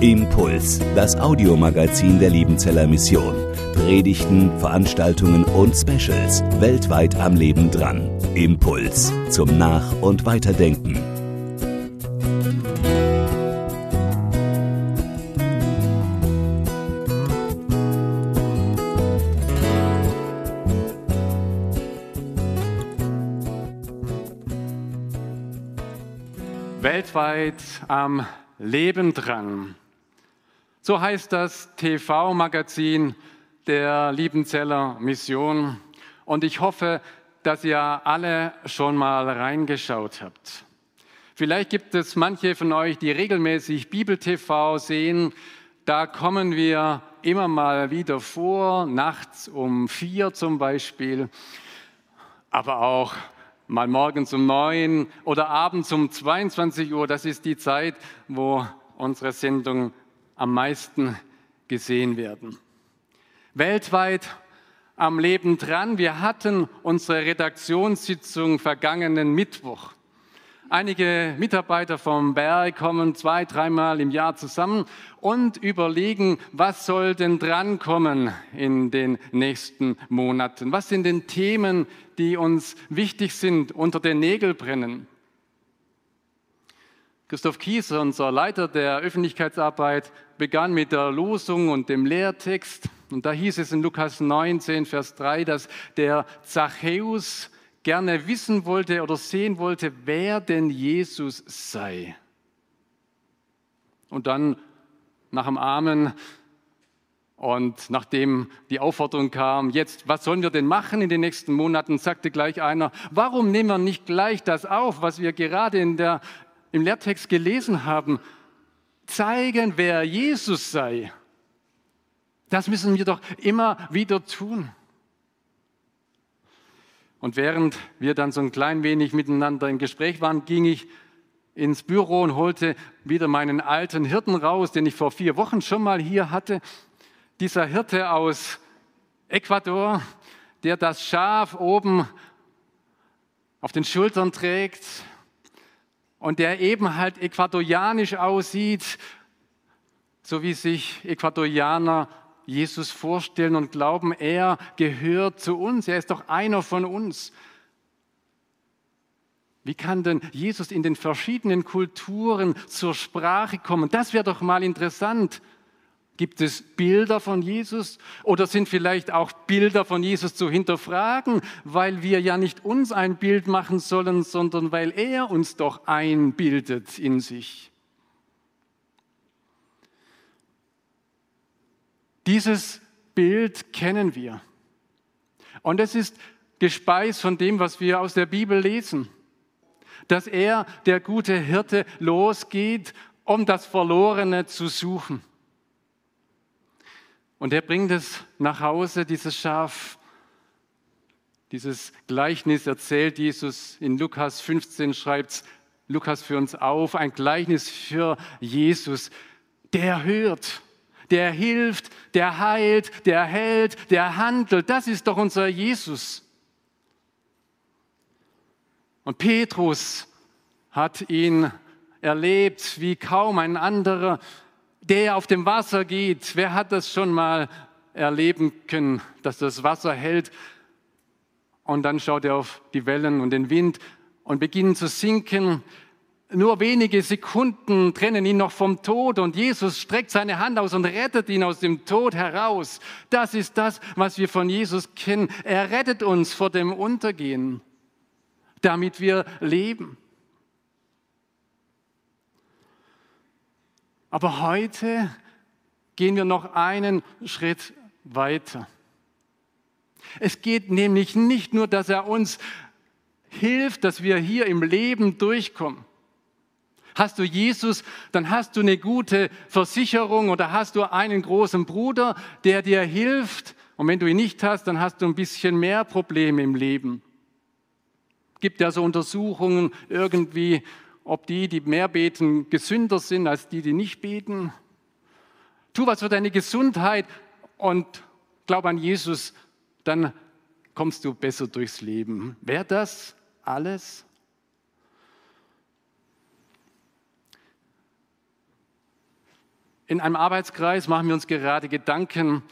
Impuls, das Audiomagazin der Liebenzeller Mission. Predigten, Veranstaltungen und Specials weltweit am Leben dran. Impuls zum Nach- und Weiterdenken. Weltweit am Leben dran. So heißt das TV-Magazin der Liebenzeller Mission. Und ich hoffe, dass ihr alle schon mal reingeschaut habt. Vielleicht gibt es manche von euch, die regelmäßig Bibel-TV sehen. Da kommen wir immer mal wieder vor, nachts um vier zum Beispiel, aber auch mal morgens um neun oder abends um 22 Uhr. Das ist die Zeit, wo unsere Sendungen am meisten gesehen werden. Weltweit am Leben dran. Wir hatten unsere Redaktionssitzung vergangenen Mittwoch. Einige Mitarbeiter vom Berg kommen zwei, dreimal im Jahr zusammen und überlegen, was soll denn drankommen in den nächsten Monaten? Was sind denn Themen, die uns wichtig sind, unter den Nägeln brennen? Christoph Kies, unser Leiter der Öffentlichkeitsarbeit, begann mit der Losung und dem Lehrtext. Und da hieß es in Lukas 19, Vers 3, dass der Zachäus gerne wissen wollte oder sehen wollte, wer denn Jesus sei. Und dann nach dem Amen und nachdem die Aufforderung kam, jetzt, was sollen wir denn machen in den nächsten Monaten, sagte gleich einer, warum nehmen wir nicht gleich das auf, was wir gerade in der, im Lehrtext gelesen haben, zeigen, wer Jesus sei. Das müssen wir doch immer wieder tun. Und während wir dann so ein klein wenig miteinander im Gespräch waren, ging ich ins Büro und holte wieder meinen alten Hirten raus, den ich vor vier Wochen schon mal hier hatte. Dieser Hirte aus Ecuador, der das Schaf oben auf den Schultern trägt und der eben halt äquatorianisch aussieht, so wie sich Äquatorianer Jesus vorstellen und glauben, er gehört zu uns, er ist doch einer von uns. Wie kann denn Jesus in den verschiedenen Kulturen zur Sprache kommen? Das wäre doch mal interessant. Gibt es Bilder von Jesus oder sind vielleicht auch Bilder von Jesus zu hinterfragen, weil wir ja nicht uns ein Bild machen sollen, sondern weil er uns doch einbildet in sich? Dieses Bild kennen wir. Und es ist gespeist von dem, was wir aus der Bibel lesen. Dass er, der gute Hirte, losgeht, um das Verlorene zu suchen. Und er bringt es nach Hause, dieses Schaf. Dieses Gleichnis erzählt Jesus in Lukas 15, schreibt Lukas für uns auf, ein Gleichnis für Jesus, der hört der hilft, der heilt, der hält, der handelt. Das ist doch unser Jesus. Und Petrus hat ihn erlebt wie kaum ein anderer, der auf dem Wasser geht. Wer hat das schon mal erleben können, dass das Wasser hält? Und dann schaut er auf die Wellen und den Wind und beginnt zu sinken. Nur wenige Sekunden trennen ihn noch vom Tod und Jesus streckt seine Hand aus und rettet ihn aus dem Tod heraus. Das ist das, was wir von Jesus kennen. Er rettet uns vor dem Untergehen, damit wir leben. Aber heute gehen wir noch einen Schritt weiter. Es geht nämlich nicht nur, dass er uns hilft, dass wir hier im Leben durchkommen. Hast du Jesus, dann hast du eine gute Versicherung oder hast du einen großen Bruder, der dir hilft. Und wenn du ihn nicht hast, dann hast du ein bisschen mehr Probleme im Leben. Gibt ja so Untersuchungen irgendwie, ob die, die mehr beten, gesünder sind als die, die nicht beten. Tu was für deine Gesundheit und glaub an Jesus, dann kommst du besser durchs Leben. Wäre das alles? In einem Arbeitskreis machen wir uns gerade Gedanken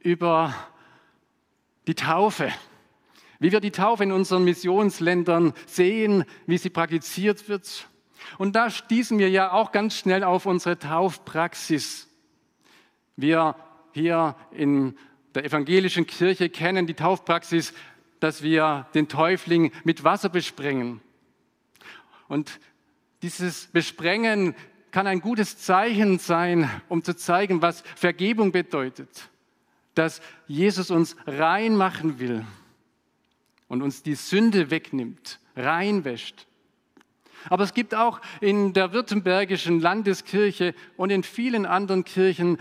über die Taufe. Wie wir die Taufe in unseren Missionsländern sehen, wie sie praktiziert wird. Und da stießen wir ja auch ganz schnell auf unsere Taufpraxis. Wir hier in der evangelischen Kirche kennen die Taufpraxis, dass wir den Täufling mit Wasser besprengen. Und dieses Besprengen kann ein gutes Zeichen sein, um zu zeigen, was Vergebung bedeutet. Dass Jesus uns rein machen will und uns die Sünde wegnimmt, reinwäscht. Aber es gibt auch in der württembergischen Landeskirche und in vielen anderen Kirchen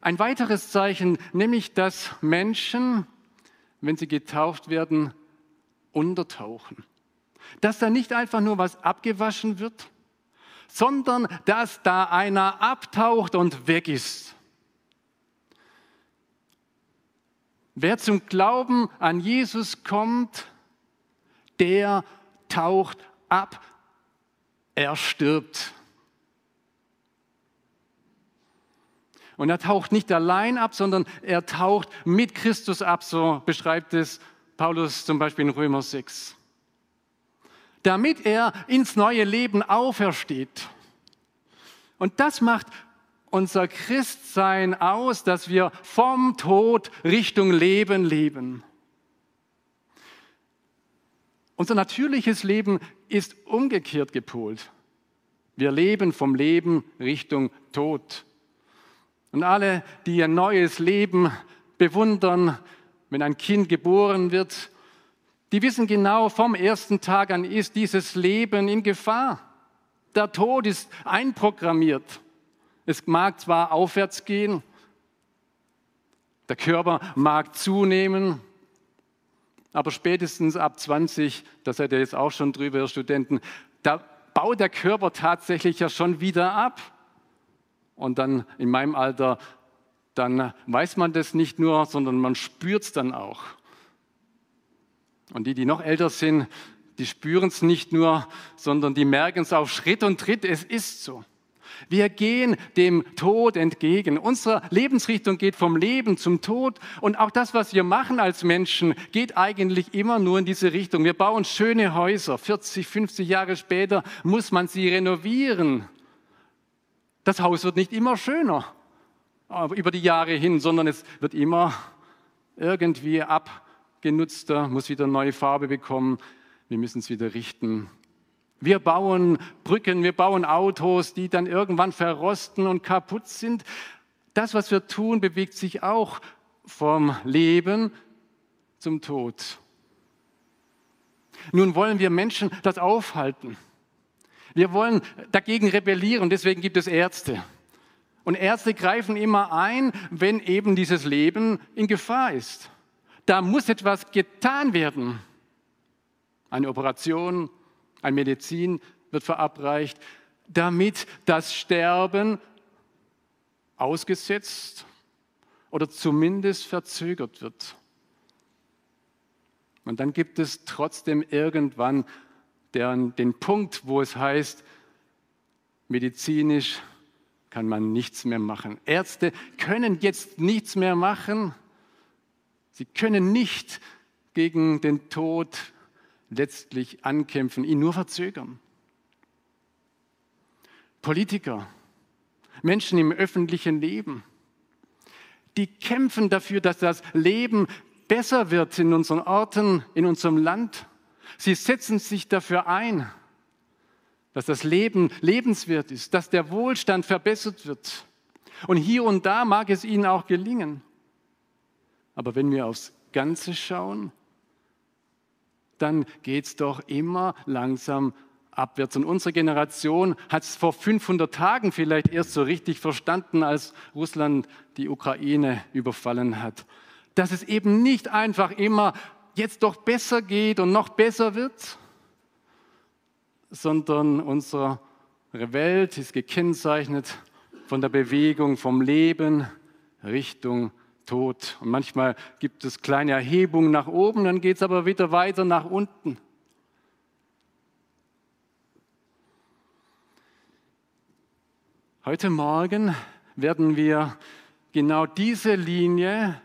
ein weiteres Zeichen, nämlich dass Menschen, wenn sie getauft werden, untertauchen. Dass da nicht einfach nur was abgewaschen wird, sondern dass da einer abtaucht und weg ist. Wer zum Glauben an Jesus kommt, der taucht ab, er stirbt. Und er taucht nicht allein ab, sondern er taucht mit Christus ab, so beschreibt es Paulus zum Beispiel in Römer 6. Damit er ins neue Leben aufersteht. Und das macht unser Christsein aus, dass wir vom Tod Richtung Leben leben. Unser natürliches Leben ist umgekehrt gepolt. Wir leben vom Leben Richtung Tod. Und alle, die ein neues Leben bewundern, wenn ein Kind geboren wird, die wissen genau, vom ersten Tag an ist dieses Leben in Gefahr. Der Tod ist einprogrammiert. Es mag zwar aufwärts gehen, der Körper mag zunehmen, aber spätestens ab 20, da seid ihr jetzt auch schon drüber, ihr Studenten, da baut der Körper tatsächlich ja schon wieder ab. Und dann in meinem Alter, dann weiß man das nicht nur, sondern man spürt es dann auch. Und die, die noch älter sind, die spüren es nicht nur, sondern die merken es auf Schritt und Tritt. Es ist so. Wir gehen dem Tod entgegen. Unsere Lebensrichtung geht vom Leben zum Tod. Und auch das, was wir machen als Menschen, geht eigentlich immer nur in diese Richtung. Wir bauen schöne Häuser. 40, 50 Jahre später muss man sie renovieren. Das Haus wird nicht immer schöner über die Jahre hin, sondern es wird immer irgendwie abgenutzter, muss wieder neue Farbe bekommen. Wir müssen es wieder richten. Wir bauen Brücken, wir bauen Autos, die dann irgendwann verrosten und kaputt sind. Das, was wir tun, bewegt sich auch vom Leben zum Tod. Nun wollen wir Menschen das aufhalten. Wir wollen dagegen rebellieren, deswegen gibt es Ärzte. Und Ärzte greifen immer ein, wenn eben dieses Leben in Gefahr ist. Da muss etwas getan werden. Eine Operation, ein Medizin wird verabreicht, damit das Sterben ausgesetzt oder zumindest verzögert wird. Und dann gibt es trotzdem irgendwann den, den Punkt, wo es heißt, medizinisch kann man nichts mehr machen. Ärzte können jetzt nichts mehr machen. Sie können nicht gegen den Tod letztlich ankämpfen, ihn nur verzögern. Politiker, Menschen im öffentlichen Leben, die kämpfen dafür, dass das Leben besser wird in unseren Orten, in unserem Land. Sie setzen sich dafür ein, dass das Leben lebenswert ist, dass der Wohlstand verbessert wird. Und hier und da mag es ihnen auch gelingen. Aber wenn wir aufs Ganze schauen, dann geht es doch immer langsam abwärts. Und unsere Generation hat es vor 500 Tagen vielleicht erst so richtig verstanden, als Russland die Ukraine überfallen hat. Dass es eben nicht einfach immer jetzt doch besser geht und noch besser wird, sondern unsere Welt ist gekennzeichnet von der Bewegung vom Leben Richtung Tod. Und manchmal gibt es kleine Erhebungen nach oben, dann geht es aber wieder weiter nach unten. Heute Morgen werden wir genau diese Linie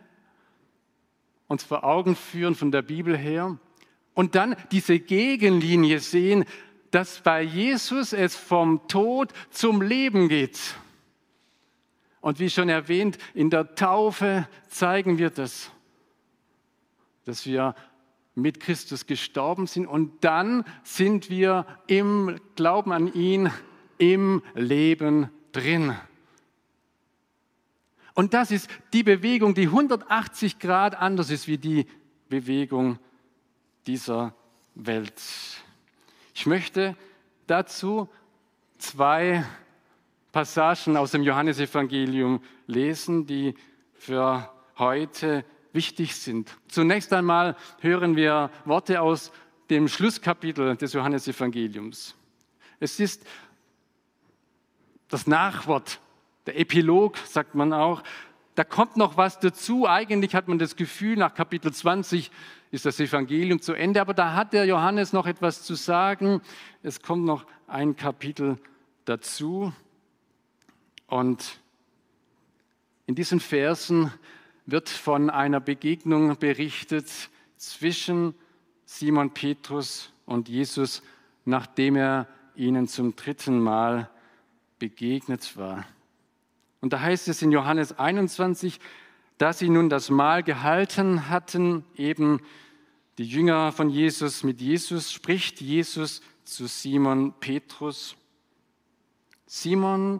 uns vor Augen führen von der Bibel her und dann diese Gegenlinie sehen, dass bei Jesus es vom Tod zum Leben geht. Und wie schon erwähnt, in der Taufe zeigen wir das, dass wir mit Christus gestorben sind und dann sind wir im Glauben an ihn im Leben drin. Und das ist die Bewegung, die 180 Grad anders ist wie die Bewegung dieser Welt. Ich möchte dazu zwei Passagen aus dem Johannesevangelium lesen, die für heute wichtig sind. Zunächst einmal hören wir Worte aus dem Schlusskapitel des Johannesevangeliums. Es ist das Nachwort, der Epilog, sagt man auch. Da kommt noch was dazu. Eigentlich hat man das Gefühl, nach Kapitel 20 ist das Evangelium zu Ende, aber da hat der Johannes noch etwas zu sagen. Es kommt noch ein Kapitel dazu. Und in diesen Versen wird von einer Begegnung berichtet zwischen Simon Petrus und Jesus, nachdem er ihnen zum dritten Mal begegnet war. Und da heißt es in Johannes 21, dass sie nun das Mahl gehalten hatten, eben die Jünger von Jesus mit Jesus, spricht Jesus zu Simon Petrus. Simon,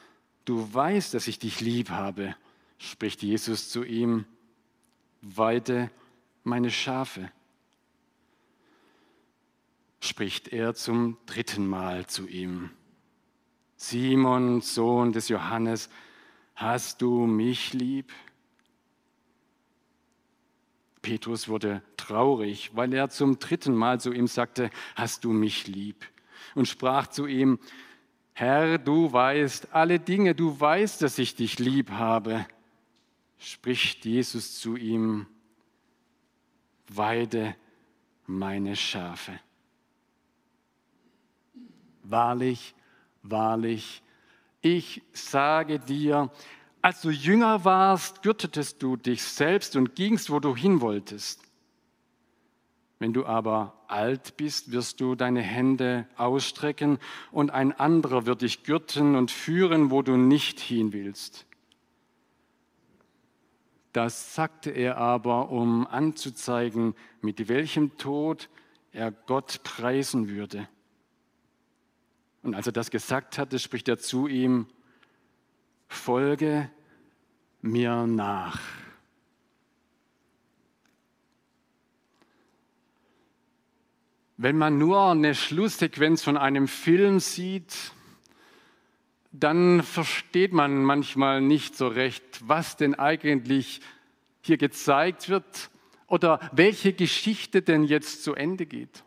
Du weißt, dass ich dich lieb habe, spricht Jesus zu ihm, weide meine Schafe. Spricht er zum dritten Mal zu ihm, Simon, Sohn des Johannes, hast du mich lieb? Petrus wurde traurig, weil er zum dritten Mal zu ihm sagte, hast du mich lieb? Und sprach zu ihm, Herr, du weißt alle Dinge, du weißt, dass ich dich lieb habe. Spricht Jesus zu ihm, weide meine Schafe. Wahrlich, wahrlich, ich sage dir, als du jünger warst, gürtetest du dich selbst und gingst, wo du hin wolltest. Wenn du aber alt bist, wirst du deine Hände ausstrecken und ein anderer wird dich gürten und führen, wo du nicht hin willst. Das sagte er aber, um anzuzeigen, mit welchem Tod er Gott preisen würde. Und als er das gesagt hatte, spricht er zu ihm, folge mir nach. Wenn man nur eine Schlusssequenz von einem Film sieht, dann versteht man manchmal nicht so recht, was denn eigentlich hier gezeigt wird oder welche Geschichte denn jetzt zu Ende geht.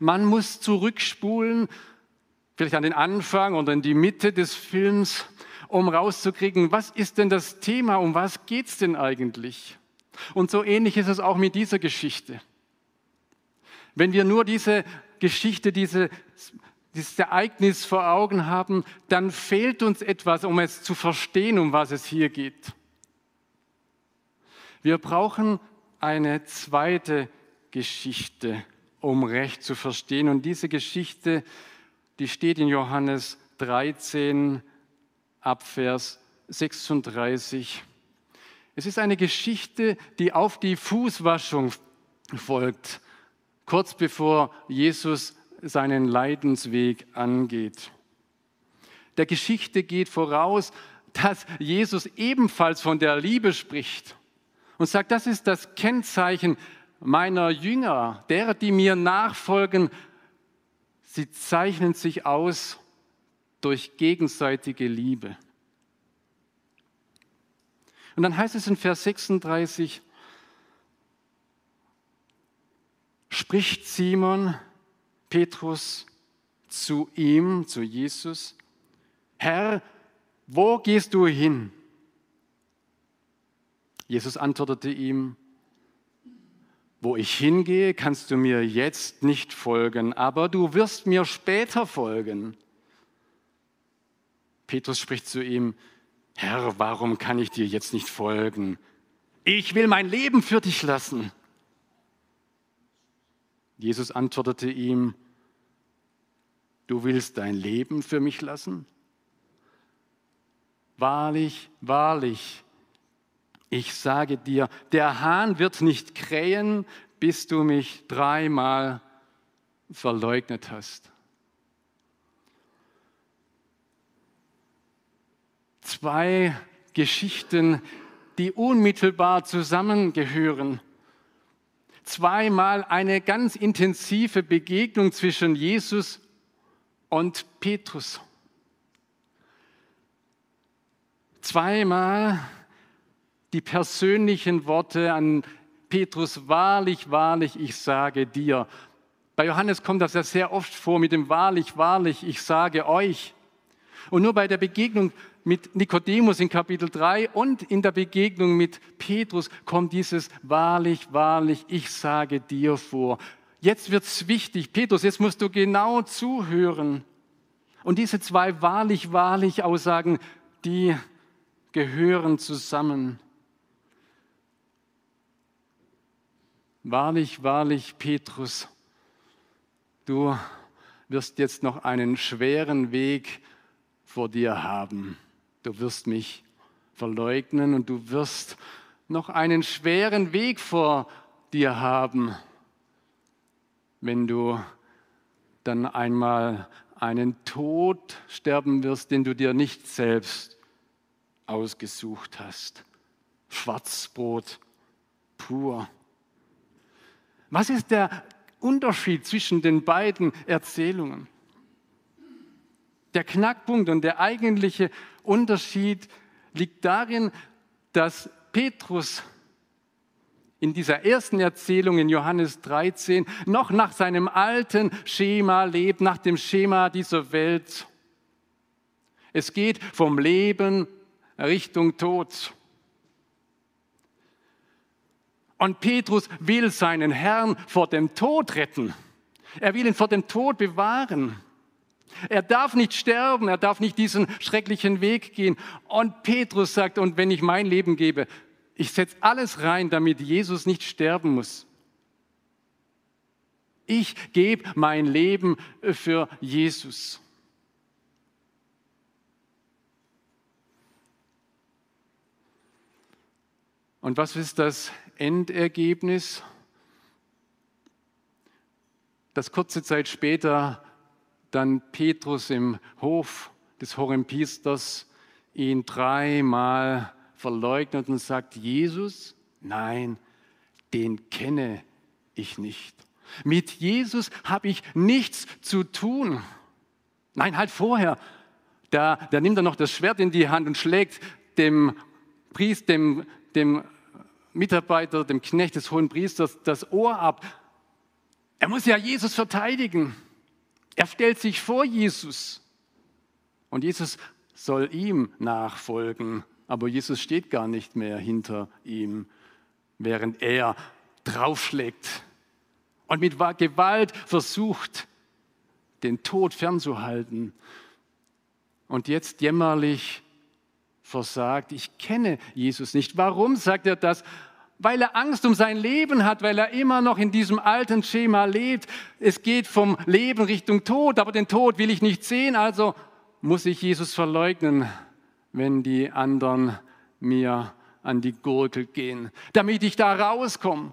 Man muss zurückspulen, vielleicht an den Anfang oder in die Mitte des Films, um rauszukriegen, was ist denn das Thema, um was geht es denn eigentlich? Und so ähnlich ist es auch mit dieser Geschichte. Wenn wir nur diese Geschichte, diese, dieses Ereignis vor Augen haben, dann fehlt uns etwas, um es zu verstehen, um was es hier geht. Wir brauchen eine zweite Geschichte, um recht zu verstehen. Und diese Geschichte, die steht in Johannes 13 ab Vers 36. Es ist eine Geschichte, die auf die Fußwaschung folgt kurz bevor Jesus seinen Leidensweg angeht. Der Geschichte geht voraus, dass Jesus ebenfalls von der Liebe spricht und sagt, das ist das Kennzeichen meiner Jünger, derer, die mir nachfolgen. Sie zeichnen sich aus durch gegenseitige Liebe. Und dann heißt es in Vers 36, spricht Simon, Petrus, zu ihm, zu Jesus, Herr, wo gehst du hin? Jesus antwortete ihm, wo ich hingehe, kannst du mir jetzt nicht folgen, aber du wirst mir später folgen. Petrus spricht zu ihm, Herr, warum kann ich dir jetzt nicht folgen? Ich will mein Leben für dich lassen. Jesus antwortete ihm, du willst dein Leben für mich lassen? Wahrlich, wahrlich, ich sage dir, der Hahn wird nicht krähen, bis du mich dreimal verleugnet hast. Zwei Geschichten, die unmittelbar zusammengehören. Zweimal eine ganz intensive Begegnung zwischen Jesus und Petrus. Zweimal die persönlichen Worte an Petrus, wahrlich, wahrlich, ich sage dir. Bei Johannes kommt das ja sehr oft vor mit dem wahrlich, wahrlich, ich sage euch. Und nur bei der Begegnung mit Nikodemus in Kapitel 3 und in der Begegnung mit Petrus kommt dieses wahrlich, wahrlich, ich sage dir vor. Jetzt wird es wichtig, Petrus, jetzt musst du genau zuhören. Und diese zwei wahrlich, wahrlich Aussagen, die gehören zusammen. Wahrlich, wahrlich, Petrus, du wirst jetzt noch einen schweren Weg vor dir haben. Du wirst mich verleugnen und du wirst noch einen schweren Weg vor dir haben, wenn du dann einmal einen Tod sterben wirst, den du dir nicht selbst ausgesucht hast. Schwarzbrot pur. Was ist der Unterschied zwischen den beiden Erzählungen? Der Knackpunkt und der eigentliche Unterschied liegt darin, dass Petrus in dieser ersten Erzählung in Johannes 13 noch nach seinem alten Schema lebt, nach dem Schema dieser Welt. Es geht vom Leben Richtung Tod. Und Petrus will seinen Herrn vor dem Tod retten. Er will ihn vor dem Tod bewahren. Er darf nicht sterben, er darf nicht diesen schrecklichen Weg gehen. Und Petrus sagt, und wenn ich mein Leben gebe, ich setze alles rein, damit Jesus nicht sterben muss. Ich gebe mein Leben für Jesus. Und was ist das Endergebnis? Dass kurze Zeit später dann Petrus im Hof des Horimpriesters ihn dreimal verleugnet und sagt, Jesus, nein, den kenne ich nicht. Mit Jesus habe ich nichts zu tun. Nein, halt vorher. Da, da nimmt er noch das Schwert in die Hand und schlägt dem Priester, dem, dem Mitarbeiter, dem Knecht des hohen Priesters, das Ohr ab. Er muss ja Jesus verteidigen. Er stellt sich vor Jesus. Und Jesus soll ihm nachfolgen. Aber Jesus steht gar nicht mehr hinter ihm, während er draufschlägt und mit Gewalt versucht, den Tod fernzuhalten. Und jetzt jämmerlich versagt. Ich kenne Jesus nicht. Warum sagt er das? Weil er Angst um sein Leben hat, weil er immer noch in diesem alten Schema lebt. Es geht vom Leben Richtung Tod, aber den Tod will ich nicht sehen, also muss ich Jesus verleugnen, wenn die anderen mir an die Gurgel gehen, damit ich da rauskomme.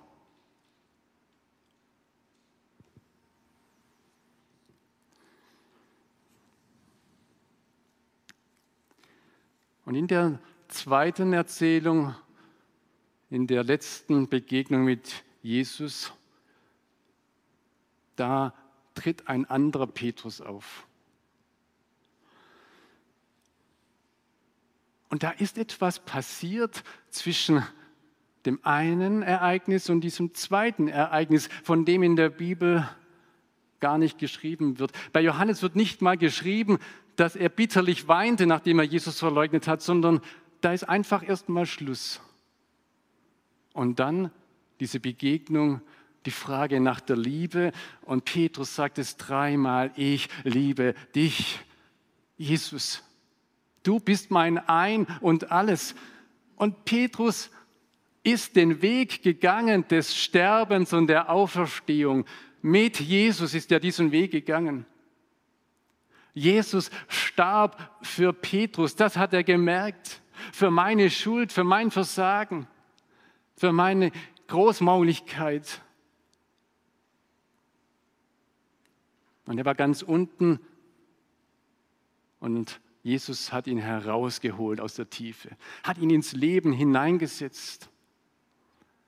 Und in der zweiten Erzählung, in der letzten Begegnung mit Jesus, da tritt ein anderer Petrus auf. Und da ist etwas passiert zwischen dem einen Ereignis und diesem zweiten Ereignis, von dem in der Bibel gar nicht geschrieben wird. Bei Johannes wird nicht mal geschrieben, dass er bitterlich weinte, nachdem er Jesus verleugnet hat, sondern da ist einfach erstmal Schluss. Und dann diese Begegnung, die Frage nach der Liebe. Und Petrus sagt es dreimal, ich liebe dich, Jesus. Du bist mein Ein und alles. Und Petrus ist den Weg gegangen des Sterbens und der Auferstehung. Mit Jesus ist er diesen Weg gegangen. Jesus starb für Petrus, das hat er gemerkt, für meine Schuld, für mein Versagen, für meine Großmauligkeit. Und er war ganz unten und Jesus hat ihn herausgeholt aus der Tiefe, hat ihn ins Leben hineingesetzt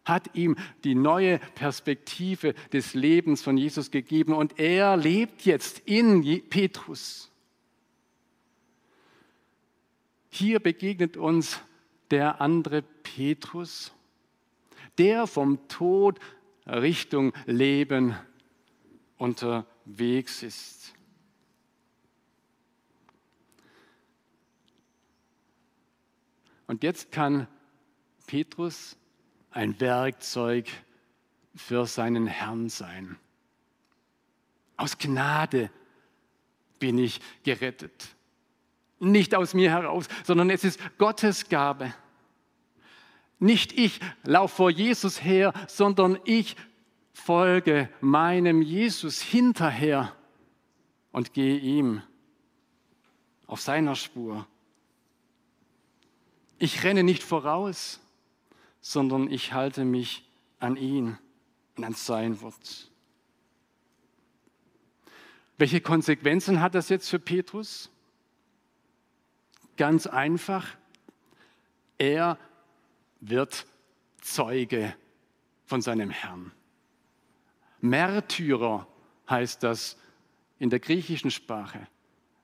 hat ihm die neue Perspektive des Lebens von Jesus gegeben und er lebt jetzt in Petrus. Hier begegnet uns der andere Petrus, der vom Tod Richtung Leben unterwegs ist. Und jetzt kann Petrus ein Werkzeug für seinen Herrn sein. Aus Gnade bin ich gerettet. Nicht aus mir heraus, sondern es ist Gottes Gabe. Nicht ich laufe vor Jesus her, sondern ich folge meinem Jesus hinterher und gehe ihm auf seiner Spur. Ich renne nicht voraus, sondern ich halte mich an ihn und an sein Wort. Welche Konsequenzen hat das jetzt für Petrus? Ganz einfach, er wird Zeuge von seinem Herrn. Märtyrer heißt das in der griechischen Sprache.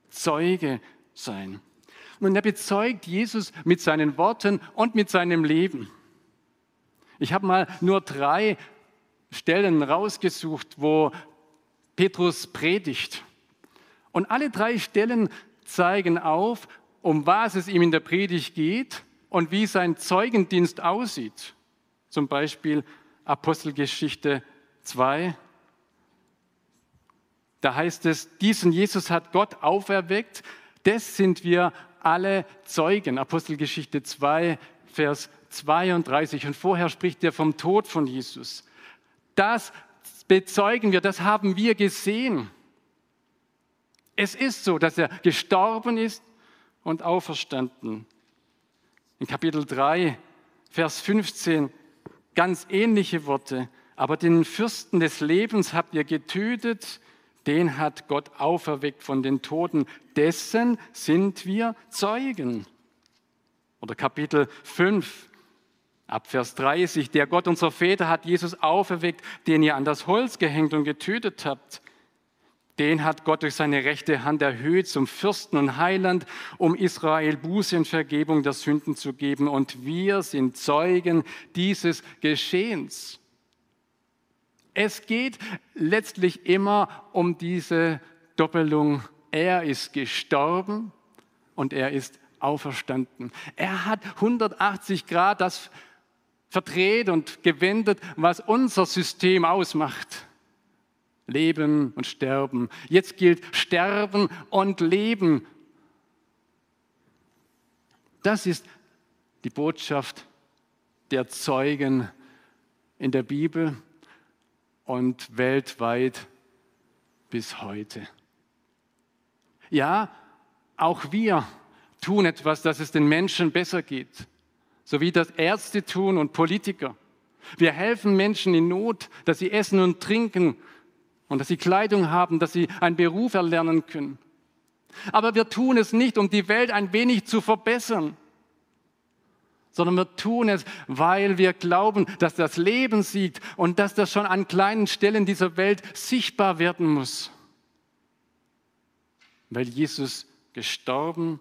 Zeuge sein. Und er bezeugt Jesus mit seinen Worten und mit seinem Leben. Ich habe mal nur drei Stellen rausgesucht, wo Petrus predigt. Und alle drei Stellen zeigen auf, um was es ihm in der Predigt geht und wie sein Zeugendienst aussieht. Zum Beispiel Apostelgeschichte 2. Da heißt es, diesen Jesus hat Gott auferweckt, des sind wir alle Zeugen. Apostelgeschichte 2, Vers 32. Und vorher spricht er vom Tod von Jesus. Das bezeugen wir, das haben wir gesehen. Es ist so, dass er gestorben ist und auferstanden. In Kapitel 3, Vers 15, ganz ähnliche Worte. Aber den Fürsten des Lebens habt ihr getötet, den hat Gott auferweckt von den Toten. Dessen sind wir Zeugen. Oder Kapitel 5, Ab Vers 30, der Gott unserer Väter hat Jesus auferweckt, den ihr an das Holz gehängt und getötet habt. Den hat Gott durch seine rechte Hand erhöht zum Fürsten und Heiland, um Israel Buße und Vergebung der Sünden zu geben. Und wir sind Zeugen dieses Geschehens. Es geht letztlich immer um diese Doppelung. Er ist gestorben und er ist auferstanden. Er hat 180 Grad das verdreht und gewendet, was unser System ausmacht. Leben und Sterben. Jetzt gilt Sterben und Leben. Das ist die Botschaft der Zeugen in der Bibel und weltweit bis heute. Ja, auch wir tun etwas, dass es den Menschen besser geht so wie das Ärzte tun und Politiker. Wir helfen Menschen in Not, dass sie essen und trinken und dass sie Kleidung haben, dass sie einen Beruf erlernen können. Aber wir tun es nicht, um die Welt ein wenig zu verbessern, sondern wir tun es, weil wir glauben, dass das Leben siegt und dass das schon an kleinen Stellen dieser Welt sichtbar werden muss. Weil Jesus gestorben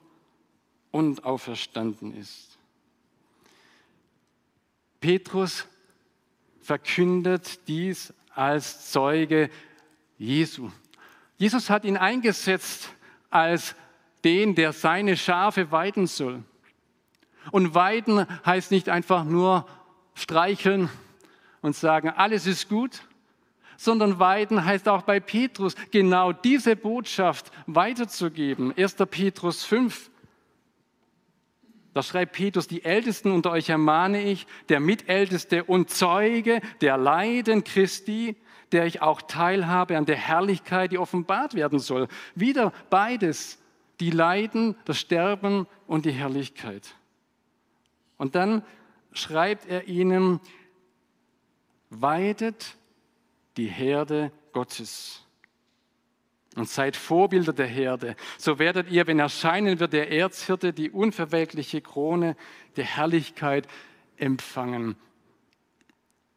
und auferstanden ist. Petrus verkündet dies als Zeuge Jesu. Jesus hat ihn eingesetzt als den, der seine Schafe weiden soll. Und weiden heißt nicht einfach nur streicheln und sagen, alles ist gut, sondern weiden heißt auch bei Petrus genau diese Botschaft weiterzugeben. 1. Petrus 5. Da schreibt Petrus, die Ältesten unter euch ermahne ich, der Mitälteste und Zeuge der Leiden Christi, der ich auch teilhabe an der Herrlichkeit, die offenbart werden soll. Wieder beides, die Leiden, das Sterben und die Herrlichkeit. Und dann schreibt er ihnen, weidet die Herde Gottes und seid Vorbilder der Herde. So werdet ihr, wenn erscheinen wird der Erzhirte, die unverwelkliche Krone der Herrlichkeit empfangen.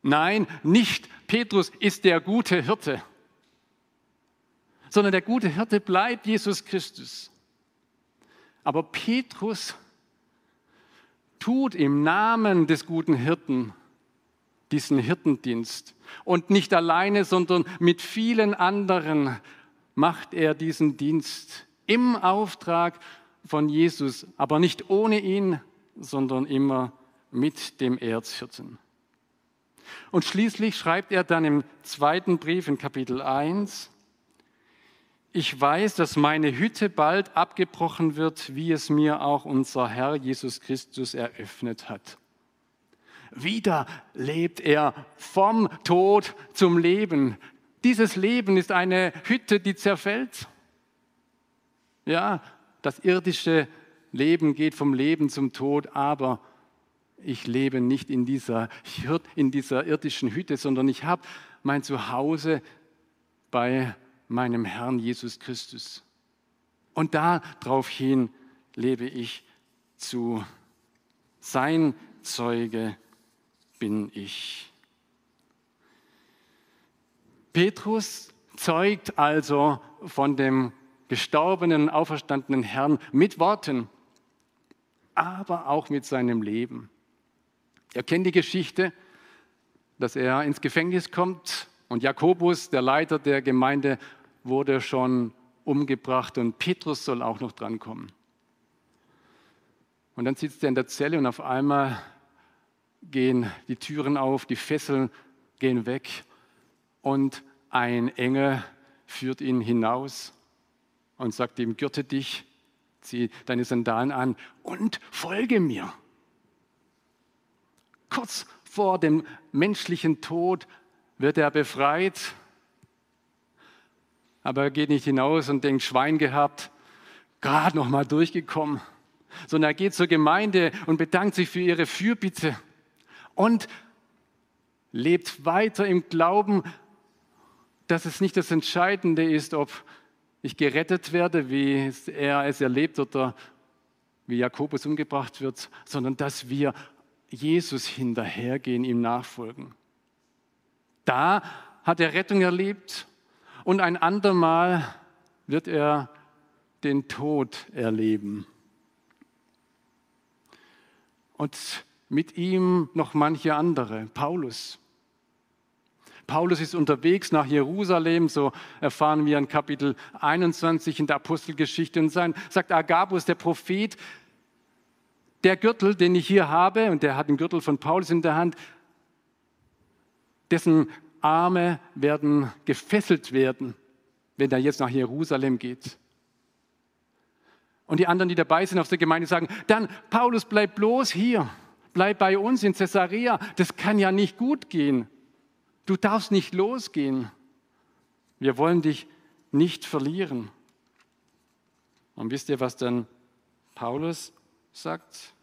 Nein, nicht Petrus ist der gute Hirte, sondern der gute Hirte bleibt Jesus Christus. Aber Petrus tut im Namen des guten Hirten diesen Hirtendienst. Und nicht alleine, sondern mit vielen anderen macht er diesen Dienst im Auftrag von Jesus, aber nicht ohne ihn, sondern immer mit dem Erzhirten. Und schließlich schreibt er dann im zweiten Brief in Kapitel 1, ich weiß, dass meine Hütte bald abgebrochen wird, wie es mir auch unser Herr Jesus Christus eröffnet hat. Wieder lebt er vom Tod zum Leben. Dieses Leben ist eine Hütte, die zerfällt. Ja, das irdische Leben geht vom Leben zum Tod, aber ich lebe nicht in dieser, in dieser irdischen Hütte, sondern ich habe mein Zuhause bei meinem Herrn Jesus Christus. Und daraufhin lebe ich zu. Sein Zeuge bin ich. Petrus zeugt also von dem gestorbenen, auferstandenen Herrn mit Worten, aber auch mit seinem Leben. Ihr kennt die Geschichte, dass er ins Gefängnis kommt und Jakobus, der Leiter der Gemeinde, wurde schon umgebracht und Petrus soll auch noch drankommen. Und dann sitzt er in der Zelle und auf einmal gehen die Türen auf, die Fesseln gehen weg und ein Engel führt ihn hinaus und sagt ihm, gürte dich, zieh deine Sandalen an und folge mir. Kurz vor dem menschlichen Tod wird er befreit. Aber er geht nicht hinaus und denkt, Schwein gehabt, gerade noch mal durchgekommen, sondern er geht zur Gemeinde und bedankt sich für ihre Fürbitte und lebt weiter im Glauben, dass es nicht das Entscheidende ist, ob ich gerettet werde, wie er es erlebt oder wie Jakobus umgebracht wird, sondern dass wir Jesus hinterhergehen, ihm nachfolgen. Da hat er Rettung erlebt und ein andermal wird er den Tod erleben. Und mit ihm noch manche andere, Paulus. Paulus ist unterwegs nach Jerusalem, so erfahren wir in Kapitel 21 in der Apostelgeschichte und sein, sagt Agabus, der Prophet, der Gürtel, den ich hier habe, und der hat den Gürtel von Paulus in der Hand, dessen Arme werden gefesselt werden, wenn er jetzt nach Jerusalem geht. Und die anderen, die dabei sind aus der Gemeinde, sagen, dann Paulus, bleib bloß hier, bleib bei uns in Caesarea, das kann ja nicht gut gehen. Du darfst nicht losgehen. Wir wollen dich nicht verlieren. Und wisst ihr, was dann Paulus sagt?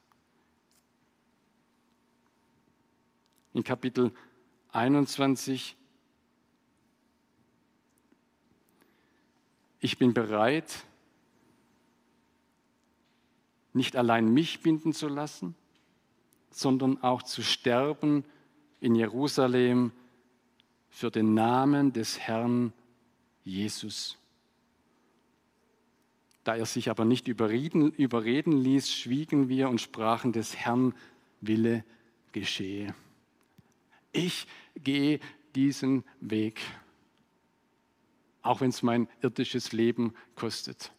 In Kapitel 21. Ich bin bereit, nicht allein mich binden zu lassen, sondern auch zu sterben in Jerusalem für den Namen des Herrn Jesus. Da er sich aber nicht überreden, überreden ließ, schwiegen wir und sprachen, des Herrn Wille geschehe. Ich gehe diesen Weg, auch wenn es mein irdisches Leben kostet.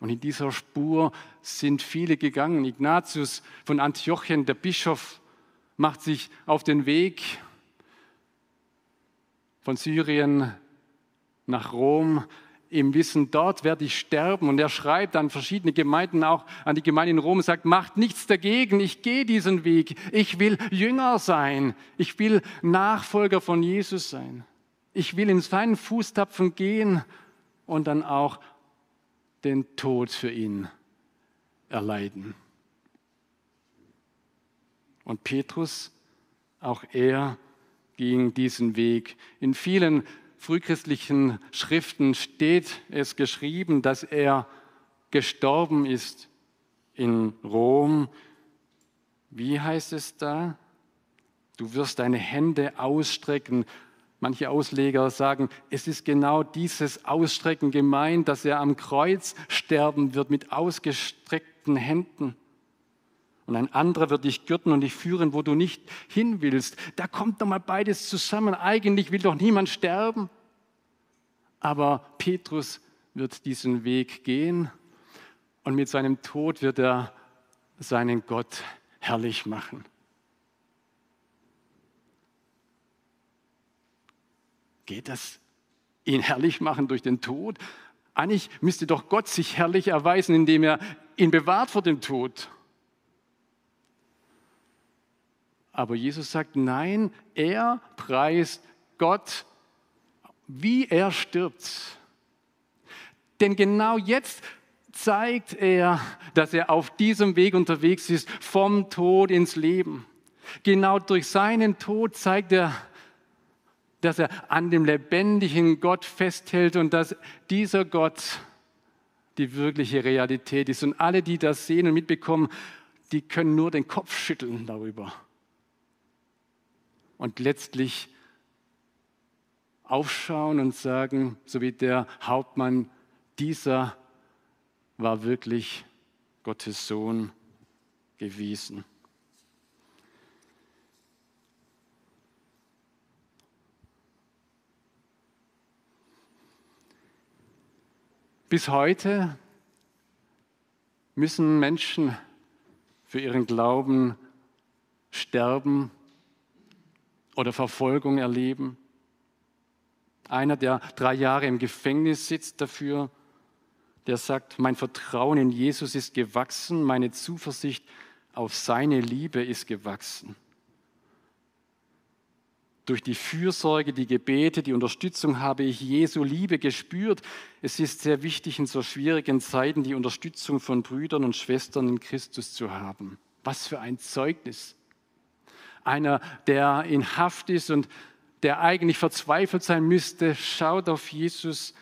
Und in dieser Spur sind viele gegangen. Ignatius von Antiochien, der Bischof, macht sich auf den Weg von Syrien nach Rom im Wissen, dort werde ich sterben. Und er schreibt an verschiedene Gemeinden, auch an die Gemeinde in Rom, sagt, macht nichts dagegen, ich gehe diesen Weg. Ich will Jünger sein. Ich will Nachfolger von Jesus sein. Ich will in seinen Fußtapfen gehen und dann auch den Tod für ihn erleiden. Und Petrus, auch er ging diesen Weg. In vielen frühchristlichen Schriften steht es geschrieben, dass er gestorben ist in Rom. Wie heißt es da? Du wirst deine Hände ausstrecken. Manche Ausleger sagen, es ist genau dieses Ausstrecken gemeint, dass er am Kreuz sterben wird mit ausgestreckten Händen. Und ein anderer wird dich gürten und dich führen, wo du nicht hin willst. Da kommt doch mal beides zusammen. Eigentlich will doch niemand sterben. Aber Petrus wird diesen Weg gehen und mit seinem Tod wird er seinen Gott herrlich machen. Geht das, ihn herrlich machen durch den Tod? Eigentlich müsste doch Gott sich herrlich erweisen, indem er ihn bewahrt vor dem Tod. Aber Jesus sagt, nein, er preist Gott wie er stirbt. Denn genau jetzt zeigt er, dass er auf diesem Weg unterwegs ist, vom Tod ins Leben. Genau durch seinen Tod zeigt er, dass er an dem lebendigen Gott festhält und dass dieser Gott die wirkliche Realität ist. Und alle, die das sehen und mitbekommen, die können nur den Kopf schütteln darüber. Und letztlich aufschauen und sagen, so wie der Hauptmann, dieser war wirklich Gottes Sohn gewesen. Bis heute müssen Menschen für ihren Glauben sterben oder Verfolgung erleben. Einer, der drei Jahre im Gefängnis sitzt dafür, der sagt, mein Vertrauen in Jesus ist gewachsen, meine Zuversicht auf seine Liebe ist gewachsen. Durch die Fürsorge, die Gebete, die Unterstützung habe ich Jesu Liebe gespürt. Es ist sehr wichtig, in so schwierigen Zeiten die Unterstützung von Brüdern und Schwestern in Christus zu haben. Was für ein Zeugnis. Einer, der in Haft ist und der eigentlich verzweifelt sein müsste, schaut auf Jesus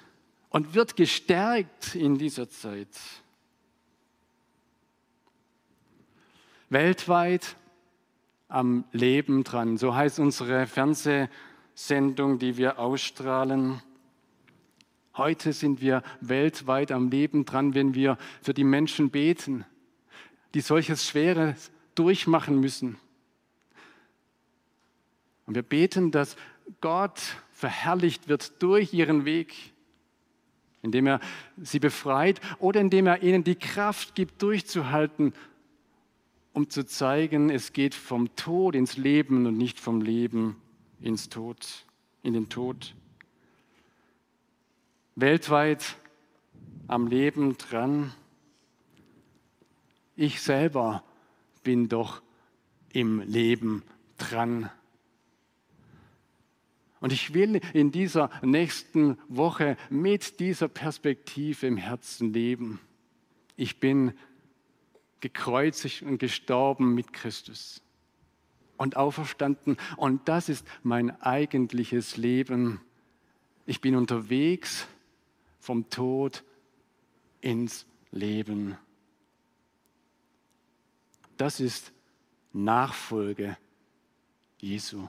und wird gestärkt in dieser Zeit. Weltweit am Leben dran, so heißt unsere Fernsehsendung, die wir ausstrahlen. Heute sind wir weltweit am Leben dran, wenn wir für die Menschen beten, die solches Schweres durchmachen müssen. Und wir beten, dass Gott verherrlicht wird durch ihren Weg, indem er sie befreit oder indem er ihnen die Kraft gibt, durchzuhalten, um zu zeigen, es geht vom Tod ins Leben und nicht vom Leben ins Tod, in den Tod. Weltweit am Leben dran. Ich selber bin doch im Leben dran. Und ich will in dieser nächsten Woche mit dieser Perspektive im Herzen leben. Ich bin gekreuzigt und gestorben mit Christus und auferstanden. Und das ist mein eigentliches Leben. Ich bin unterwegs vom Tod ins Leben. Das ist Nachfolge Jesu.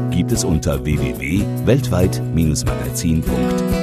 gibt es unter www.weltweit-magazin.de.